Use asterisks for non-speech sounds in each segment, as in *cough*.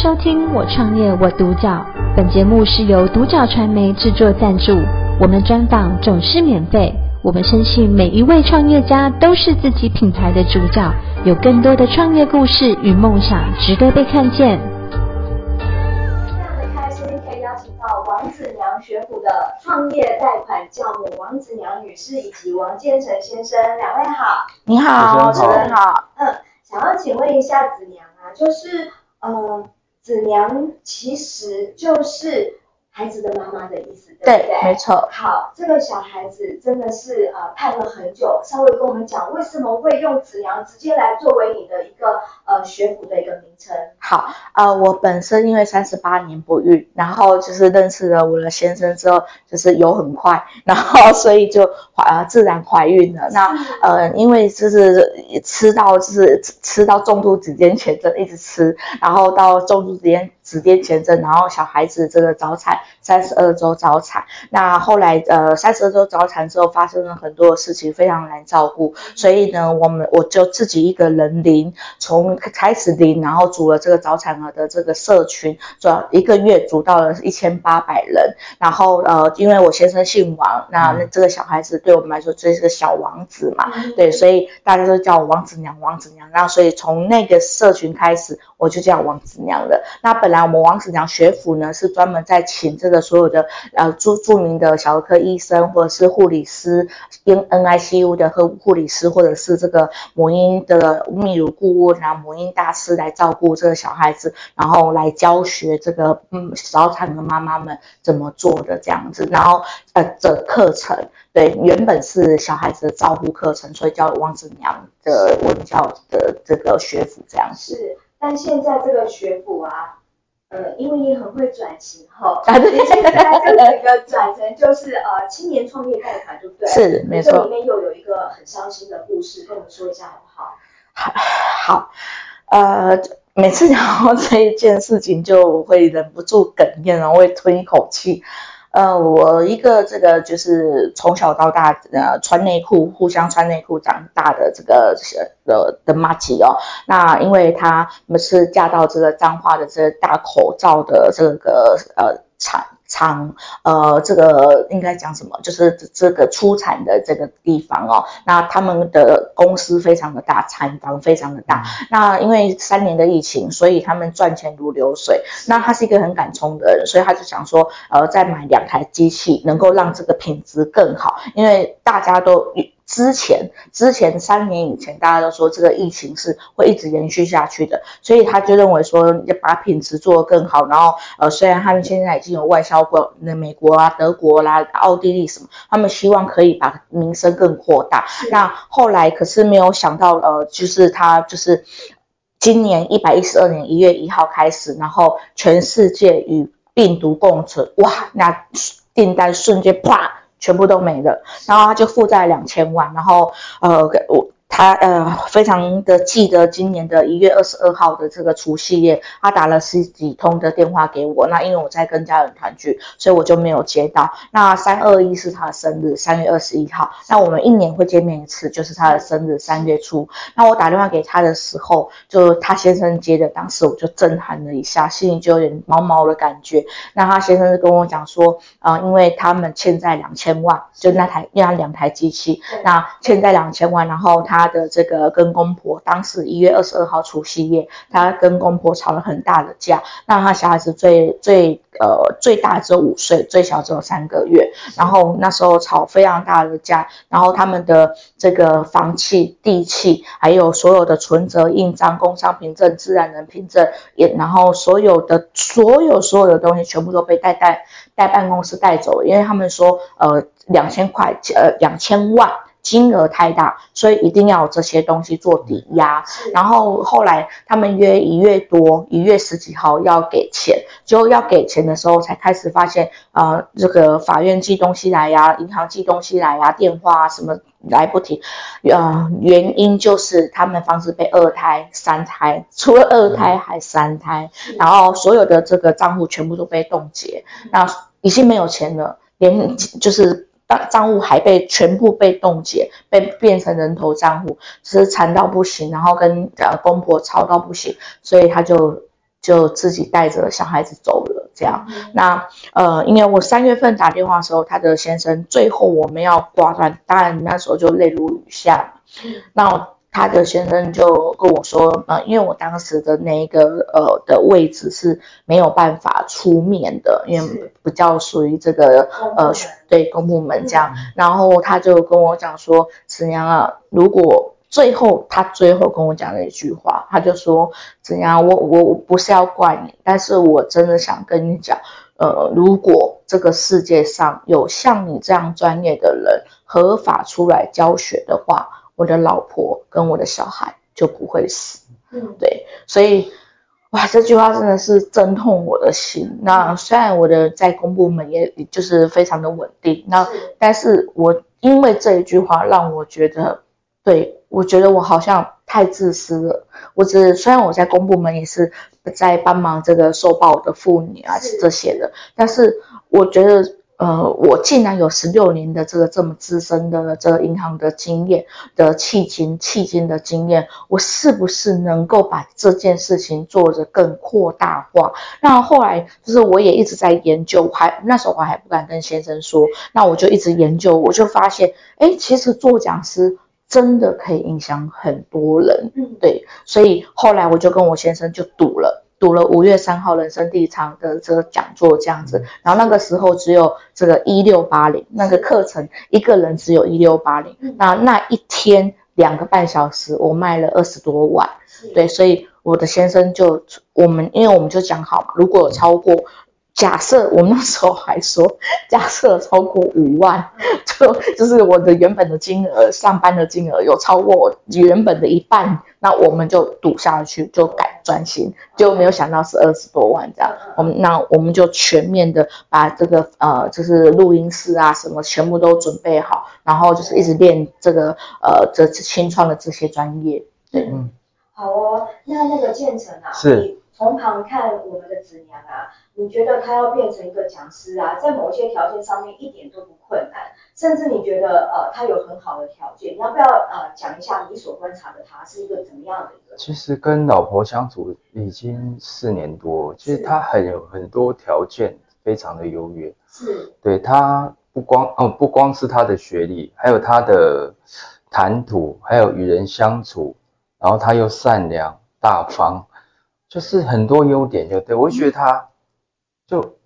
收听我创业我独角，本节目是由独角传媒制作赞助，我们专访总是免费。我们深信每一位创业家都是自己品牌的主角，有更多的创业故事与梦想值得被看见。非常的开心可以邀请到王子娘学府的创业贷款教母王子娘女士以及王建成先生，两位好。你好，主持人好。嗯，想要请问一下子娘啊，就是。呃，子良其实就是孩子的妈妈的意思，对不对？没错。好，这个小孩子真的是呃盼了很久，稍微跟我们讲为什么会用子娘直接来作为你的一个呃学府的一个名称。好，呃，我本身因为三十八年不孕，然后就是认识了我的先生之后，就是有很快，然后所以就怀呃自然怀孕了。*laughs* 那呃，因为就是吃到就是吃到重度子痫前症，一直吃，然后到重度子痫子痫前症，然后小孩子这个早产，三十二周早产。那后来呃三十二周早产之后发生了很多的事情，非常难照顾，所以呢，我们我就自己一个人领，从开始领，然后组了这个早产儿的这个社群，主要一个月组到了一千八百人。然后呃，因为我先生姓王，那那这个小孩子对我们来说就是个小王子嘛，对，所以大家都叫我王子娘，王子娘。然后所以从那个社群开始，我就叫王子娘了。那本来我们王子娘学府呢，是专门在请这个所有的呃著著名的小儿科医生或者是护理师，N NICU 的和护理师，或者是这个母婴的泌乳顾问啊，母婴大师来照顾这个小孩子，然后来教学这个嗯早产的妈妈们怎么做的这样子，然后呃的课程对原本是小孩子的照护课程，所以叫王子娘的文教的这个学府这样子。是，但现在这个学府啊。呃，因为你很会转型哈，你现在这个转成就是呃青年创业贷款，对不对？是，没错。这里面又有一个很伤心的故事，跟我们说一下好不好？好，好，呃，每次讲到这一件事情，就会忍不住哽咽，然后会吞一口气。呃，我一个这个就是从小到大呃穿内裤，互相穿内裤长大的这个的的妈吉哦，那因为她们是嫁到这个彰化的这个大口罩的这个呃厂。厂呃，这个应该讲什么？就是这个出产的这个地方哦。那他们的公司非常的大，产房非常的大。那因为三年的疫情，所以他们赚钱如流水。那他是一个很敢冲的人，所以他就想说，呃，再买两台机器，能够让这个品质更好。因为大家都。之前之前三年以前，大家都说这个疫情是会一直延续下去的，所以他就认为说要把品质做得更好。然后呃，虽然他们现在已经有外销过那美国啊、德国啦、奥地利什么，他们希望可以把名声更扩大。那后来可是没有想到，呃，就是他就是今年一百一十二年一月一号开始，然后全世界与病毒共存，哇，那订单瞬间啪。全部都没了，然后他就负债两千万，然后呃我。他呃非常的记得今年的一月二十二号的这个除夕夜，他打了十几通的电话给我。那因为我在跟家人团聚，所以我就没有接到。那三二一是他的生日，三月二十一号。那我们一年会见面一次，就是他的生日，三月初。那我打电话给他的时候，就他先生接的，当时我就震撼了一下，心里就有点毛毛的感觉。那他先生就跟我讲说，啊、呃，因为他们欠债两千万，就那台那两台机器，那欠债两千万，然后他的这个跟公婆，当时一月二十二号除夕夜，他跟公婆吵了很大的架。那他小孩子最最呃最大只有五岁，最小只有三个月。然后那时候吵非常大的架，然后他们的这个房契、地契，还有所有的存折、印章、工商凭证、自然人凭证，也然后所有的所有所有的东西全部都被带带带办公室带走，因为他们说呃两千块呃两千万。金额太大，所以一定要有这些东西做抵押。然后后来他们约一月多，一月十几号要给钱，就要给钱的时候才开始发现，呃，这个法院寄东西来呀，银行寄东西来呀，电话啊什么来不停。呃，原因就是他们房子被二胎、三胎，除了二胎还三胎，然后所有的这个账户全部都被冻结，那已经没有钱了，连就是。账户还被全部被冻结，被变成人头账户，只是惨到不行，然后跟呃公婆吵到不行，所以他就就自己带着小孩子走了。这样，那呃，因为我三月份打电话的时候，他的先生最后我们要挂断，当然那时候就泪如雨下。那他的先生就跟我说，呃，因为我当时的那个呃的位置是没有办法出面的，因为比较属于这个呃对公部门这样。然后他就跟我讲说，子娘啊，如果最后他最后跟我讲了一句话，他就说，子娘，我我我不是要怪你，但是我真的想跟你讲，呃，如果这个世界上有像你这样专业的人合法出来教学的话。我的老婆跟我的小孩就不会死，嗯，对，所以，哇，这句话真的是震痛我的心。那虽然我的在公部门也就是非常的稳定，那但是我因为这一句话让我觉得，对，我觉得我好像太自私了。我只虽然我在公部门也是在帮忙这个受暴的妇女啊这些的，但是我觉得。呃，我竟然有十六年的这个这么资深的这个银行的经验的迄今迄今的经验，我是不是能够把这件事情做得更扩大化？那后来就是我也一直在研究，还那时候我还不敢跟先生说，那我就一直研究，我就发现，哎，其实做讲师真的可以影响很多人，嗯，对，所以后来我就跟我先生就赌了。读了五月三号人生第一场的这个讲座这样子，然后那个时候只有这个一六八零那个课程，一个人只有一六八零，那那一天两个半小时我卖了二十多万，对，所以我的先生就我们因为我们就讲好嘛，如果有超过。假设我们那时候还说，假设超过五万，就就是我的原本的金额，上班的金额有超过我原本的一半，那我们就赌下去，就改专心，就没有想到是二十多万这样。我们那我们就全面的把这个呃，就是录音室啊什么全部都准备好，然后就是一直练这个呃这新创的这些专业。对，嗯，好哦，那那个建成啊，是。从旁看我们的子娘啊，你觉得她要变成一个讲师啊，在某些条件上面一点都不困难，甚至你觉得呃她有很好的条件，你要不要呃讲一下你所观察的她是一个怎么样的一个？其实跟老婆相处已经四年多，其实她很有很多条件非常的优越，是，对她不光哦不光是她的学历，还有她的谈吐，还有与人相处，然后她又善良大方。就是很多优点，就对，我觉得他，就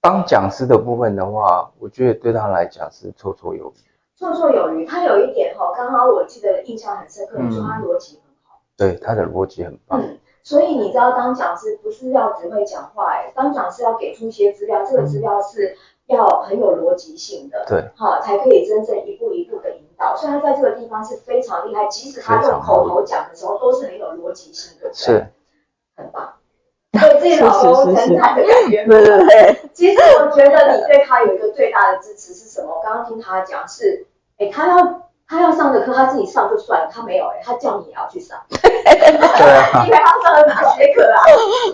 当讲师的部分的话，我觉得对他来讲是绰绰有余。绰绰有余，他有一点哈，刚刚我记得印象很深刻，你说他逻辑很好。对，他的逻辑很棒。嗯，所以你知道当讲师不是要只会讲话，哎，当讲师要给出一些资料，这个资料是要很有逻辑性的，对，好，才可以真正一步一步的引导。所以他在这个地方是非常厉害，即使他用口头讲的时候，都是很有逻辑性的，是。自己老公成才的感觉。*laughs* 对对对。*laughs* 其实我觉得你对他有一个最大的支持是什么？我刚刚听他讲是，哎，他要他要上的课他自己上就算了，他没有哎，他叫你也要去上。*laughs* 对啊。因为他上了哪些课啊？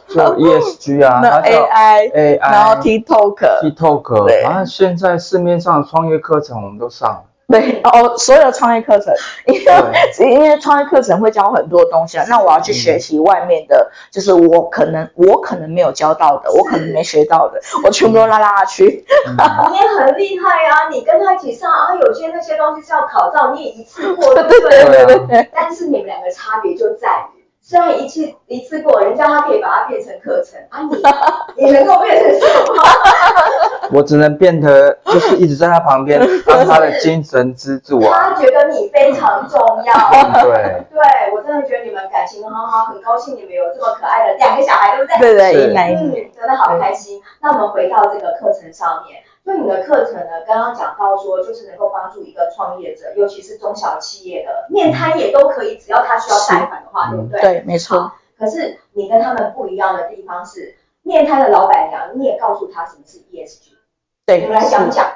就 ESG 啊，那 AI AI，然后 TikTok，TikTok，然后现在市面上创业课程我们都上了。对哦，所有的创业课程，*laughs* 因为因为创业课程会教很多东西啊，那我要去学习外面的，就是我可能我可能没有教到的，我可能没学到的，我全部都拉拉去。*laughs* 你也很厉害啊，你跟他一起上啊，有些那些东西是要考照，你也一次过，*laughs* 对？对对对对。但是你们两个差别就在于。虽然一次一次过，人家他可以把它变成课程啊，你 *laughs* 你能够变成什么？*laughs* 我只能变得就是一直在他旁边 *laughs* 当他的精神支柱啊。他觉得你非常重要。对对，我真的觉得你们感情很好，很高兴你们有这么可爱的两个小孩，对不对？对对，一男一女，真的好开心。那我们回到这个课程上面。就你的课程呢，刚刚讲到说，就是能够帮助一个创业者，尤其是中小企业的，面瘫也都可以，只要他需要贷款的话，对不对？对，没错。可是你跟他们不一样的地方是，面瘫的老板娘，你也告诉他什么是 ESG。对，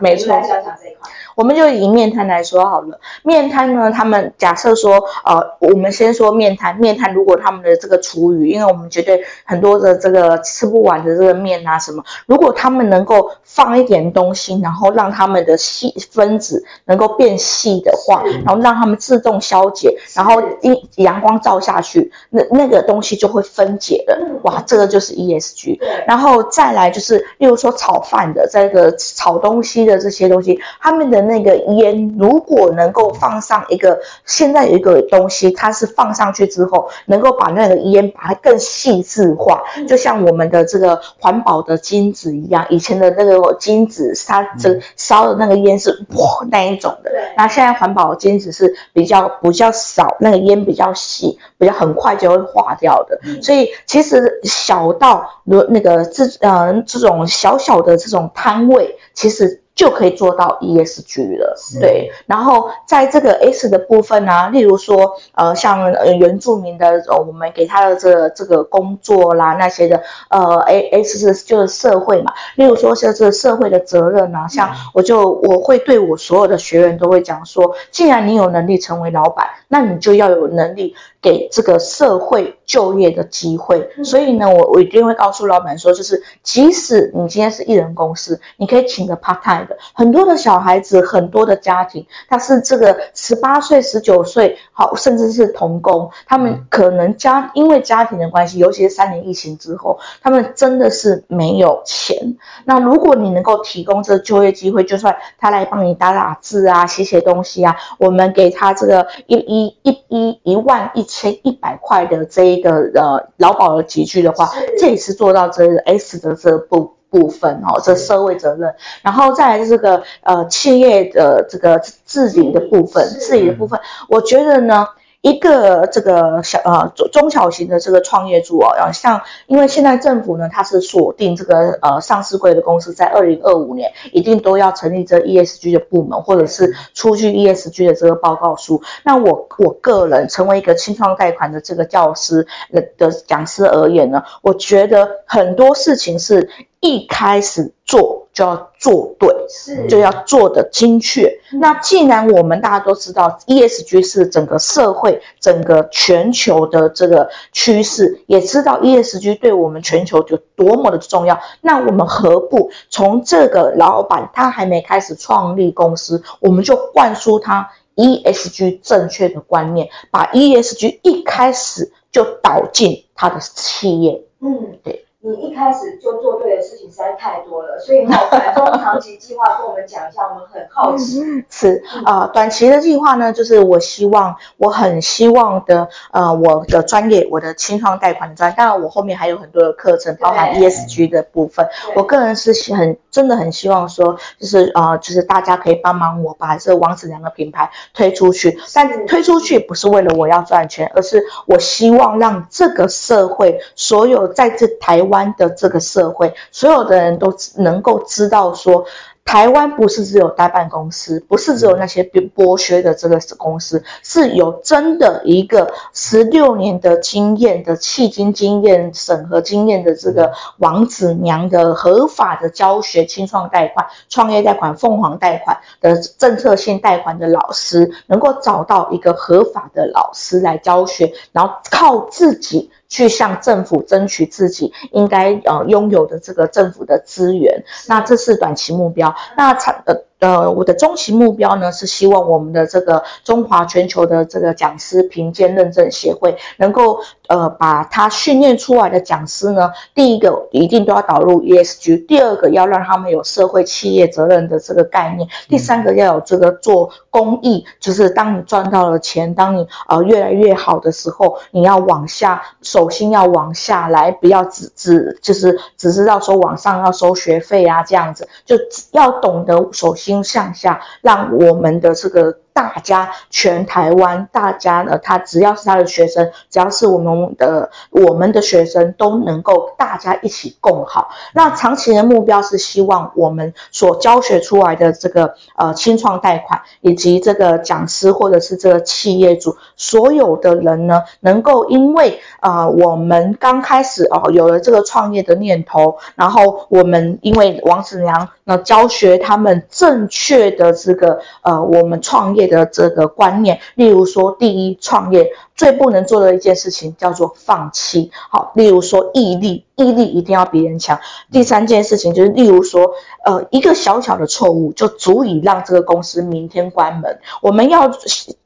没错，来讲讲这一块。我们就以面摊来说好了，面摊呢，他们假设说，呃，我们先说面摊，面摊如果他们的这个厨余，因为我们绝对很多的这个吃不完的这个面啊什么，如果他们能够放一点东西，然后让他们的细分子能够变细的话，然后让他们自动消解，然后一阳光照下去，那那个东西就会分解了，哇，这个就是 ESG。然后再来就是，例如说炒饭的这个炒东西的这些东西，他们的。那个烟如果能够放上一个，现在有一个东西，它是放上去之后，能够把那个烟把它更细致化，就像我们的这个环保的金子一样。以前的那个金子，它这烧的那个烟是哇那一种的，那现在环保的金子是比较比较少，那个烟比较细，比较很快就会化掉的。所以其实小到那个这呃这种小小的这种摊位，其实。就可以做到 ESG 了，对。然后在这个 S 的部分呢、啊，例如说，呃，像呃原住民的，呃，我们给他的这个、这个工作啦，那些的，呃，A S 是就是社会嘛。例如说，像这个社会的责任啊，像我就我会对我所有的学员都会讲说，既然你有能力成为老板，那你就要有能力给这个社会就业的机会。所以呢，我我一定会告诉老板说，就是即使你今天是艺人公司，你可以请个 part time 的。很多的小孩子，很多的家庭，他是这个十八岁、十九岁，好，甚至是童工，他们可能家因为家庭的关系，尤其是三年疫情之后，他们真的是没有钱。那如果你能够提供这个就业机会，就算他来帮你打打字啊、写写东西啊，我们给他这个一一一一一万一千一百块的这一个呃劳保的集聚的话，这也是做到这 S 的这部。部分哦，这社会责任，然后再来这个呃企业的这个治理的部分，治理的部分，我觉得呢。一个这个小呃中中小型的这个创业主哦，像因为现在政府呢，它是锁定这个呃上市柜的公司在二零二五年一定都要成立这 ESG 的部门，或者是出具 ESG 的这个报告书。那我我个人成为一个清创贷款的这个教师的的讲师而言呢，我觉得很多事情是一开始做就要做对，是就要做的精确。那既然我们大家都知道 ESG 是整个社会、整个全球的这个趋势，也知道 ESG 对我们全球有多么的重要，那我们何不从这个老板他还没开始创立公司，我们就灌输他 ESG 正确的观念，把 ESG 一开始就导进他的企业。嗯，对。你一开始就做对的事情实在太多了，所以你好，短中长期计划跟我们讲一下，我们很好奇。是啊、呃，短期的计划呢，就是我希望，我很希望的，呃，我的专业，我的清创贷款的专，当然我后面还有很多的课程，包含 ESG 的部分。我个人是很真的很希望说，就是呃，就是大家可以帮忙我把这王子良的品牌推出去，但推出去不是为了我要赚钱，而是我希望让这个社会所有在这台湾。的这个社会，所有的人都能够知道说，台湾不是只有代办公司，不是只有那些剥削的这个公司，是有真的一个十六年的经验的迄今经验、审核经验的这个王子娘的合法的教学、青创贷款、创业贷款、凤凰贷款的政策性贷款的老师，能够找到一个合法的老师来教学，然后靠自己。去向政府争取自己应该呃拥有的这个政府的资源，那这是短期目标。那长呃。呃，我的中期目标呢，是希望我们的这个中华全球的这个讲师评鉴认证协会能够呃把他训练出来的讲师呢，第一个一定都要导入 ESG，第二个要让他们有社会企业责任的这个概念，第三个要有这个做公益，就是当你赚到了钱，当你呃越来越好的时候，你要往下，手心要往下来，不要只只就是只知道说往上要收学费啊这样子，就要懂得手心。心向下，让我们的这个大家全台湾大家呢，他只要是他的学生，只要是我们的我们的学生，都能够大家一起共好。那长期的目标是希望我们所教学出来的这个呃清创贷款，以及这个讲师或者是这个企业主，所有的人呢，能够因为啊、呃、我们刚开始哦有了这个创业的念头，然后我们因为王子娘那教学他们正确的这个呃我们创业的这个观念，例如说第一创业。最不能做的一件事情叫做放弃，好，例如说毅力，毅力一定要比人强。第三件事情就是，例如说，呃，一个小小的错误就足以让这个公司明天关门。我们要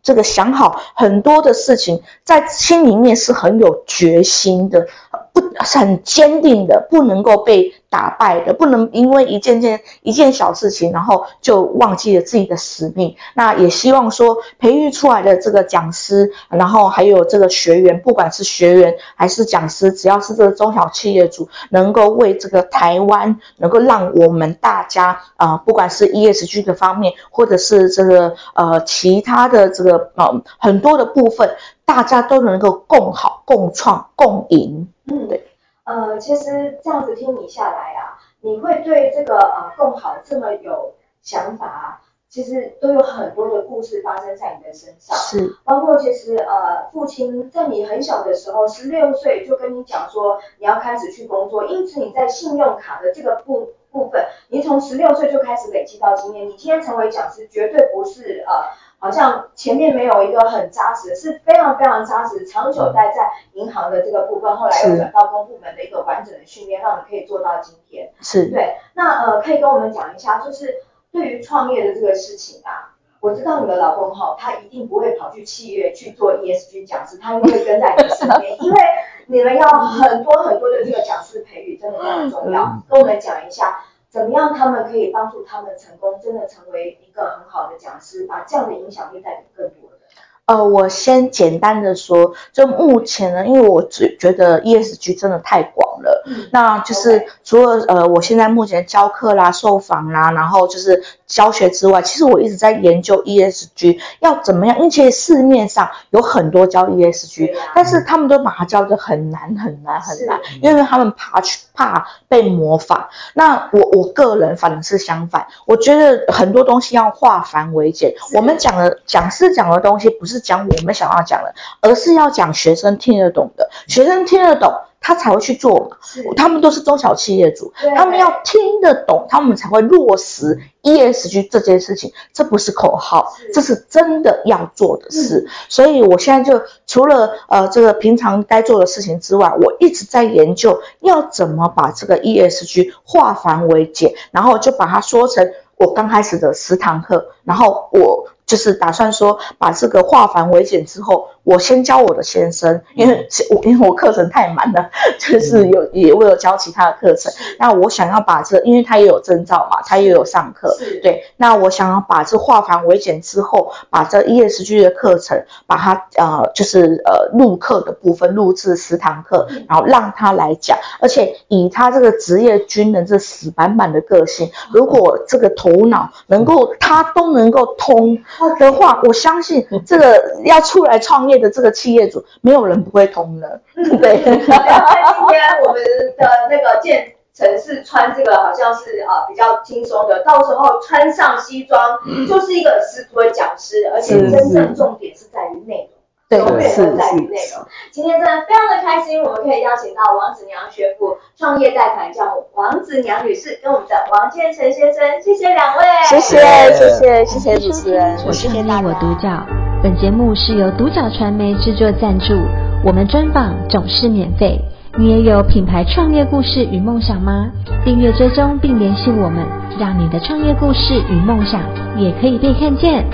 这个想好很多的事情，在心里面是很有决心的，不是很坚定的，不能够被打败的，不能因为一件件一件小事情，然后就忘记了自己的使命。那也希望说，培育出来的这个讲师，然后还有这个学员，不管是学员还是讲师，只要是这个中小企业主，能够为这个台湾，能够让我们大家啊、不管是 ESG 的方面，或者是这个呃其他的这个呃很多的部分，大家都能够共好、共创、共赢。嗯，对。呃，其实这样子听你下来啊，你会对这个呃共好这么有想法啊，其实都有很多的故事发生在你的身上。是，包括其实呃，父亲在你很小的时候，十六岁就跟你讲说你要开始去工作，因此你在信用卡的这个部部分，你从十六岁就开始累积到今天，你今天成为讲师绝对不是呃。好像前面没有一个很扎实，是非常非常扎实，长久待在银行的这个部分，后来又转到公部门的一个完整的训练，让你可以做到今天。是对。那呃，可以跟我们讲一下，就是对于创业的这个事情啊，我知道你的老公哈，他一定不会跑去企业去做 ESG 讲师，他一定会跟在你的身边，*laughs* 因为你们要很多很多的这个讲师培育，真的非常重要。跟我们讲一下。怎么样，他们可以帮助他们成功，真的成为一个很好的讲师，把这样的影响力带给更多人。呃，我先简单的说，就目前呢，因为我只觉得 ESG 真的太广了，嗯、那就是除了呃，我现在目前教课啦、受访啦，然后就是。教学之外，其实我一直在研究 ESG 要怎么样，因为其实市面上有很多教 ESG，啊、但是他们都把它教的很难很难很难，因为他们怕去怕被模仿。那我我个人反而是相反，我觉得很多东西要化繁为简。我们讲的讲师讲的东西不是讲我们想要讲的，而是要讲学生听得懂的，学生听得懂。他才会去做嘛，他们都是中小企业主，他们要听得懂，他们才会落实 ESG 这件事情，这不是口号，是。这是真的要做的事。嗯、所以我现在就除了呃这个平常该做的事情之外，我一直在研究要怎么把这个 ESG 化繁为简，然后就把它说成我刚开始的十堂课，然后我就是打算说把这个化繁为简之后。我先教我的先生，因为我因为我课程太满了，*laughs* 就是有也为了教其他的课程。那我想要把这，因为他也有证照嘛，他也有上课，对。那我想要把这化繁为简之后，把这 ESG 的课程，把它呃就是呃录课的部分录制十堂课，然后让他来讲。而且以他这个职业军人这死板板的个性，如果这个头脑能够他都能够通的话，我相信这个要出来创业。的这个企业主，*laughs* 没有人不会通的。嗯，对。*laughs* 今天我们的那个建城是穿这个，好像是啊比较轻松的。到时候穿上西装，就是一个十足的讲师，而且真正重点是在于内容。对，永远都在于内容。今天真的非常的开心，我们可以邀请到王子娘学府创业贷款教母王子娘女士跟我们的王建成先生，谢谢两位。谢谢，谢谢，谢谢主持人。我创业我独角。本节目是由独角传媒制作赞助，我们专访总是免费。你也有品牌创业故事与梦想吗？订阅追踪并联系我们，让你的创业故事与梦想也可以被看见。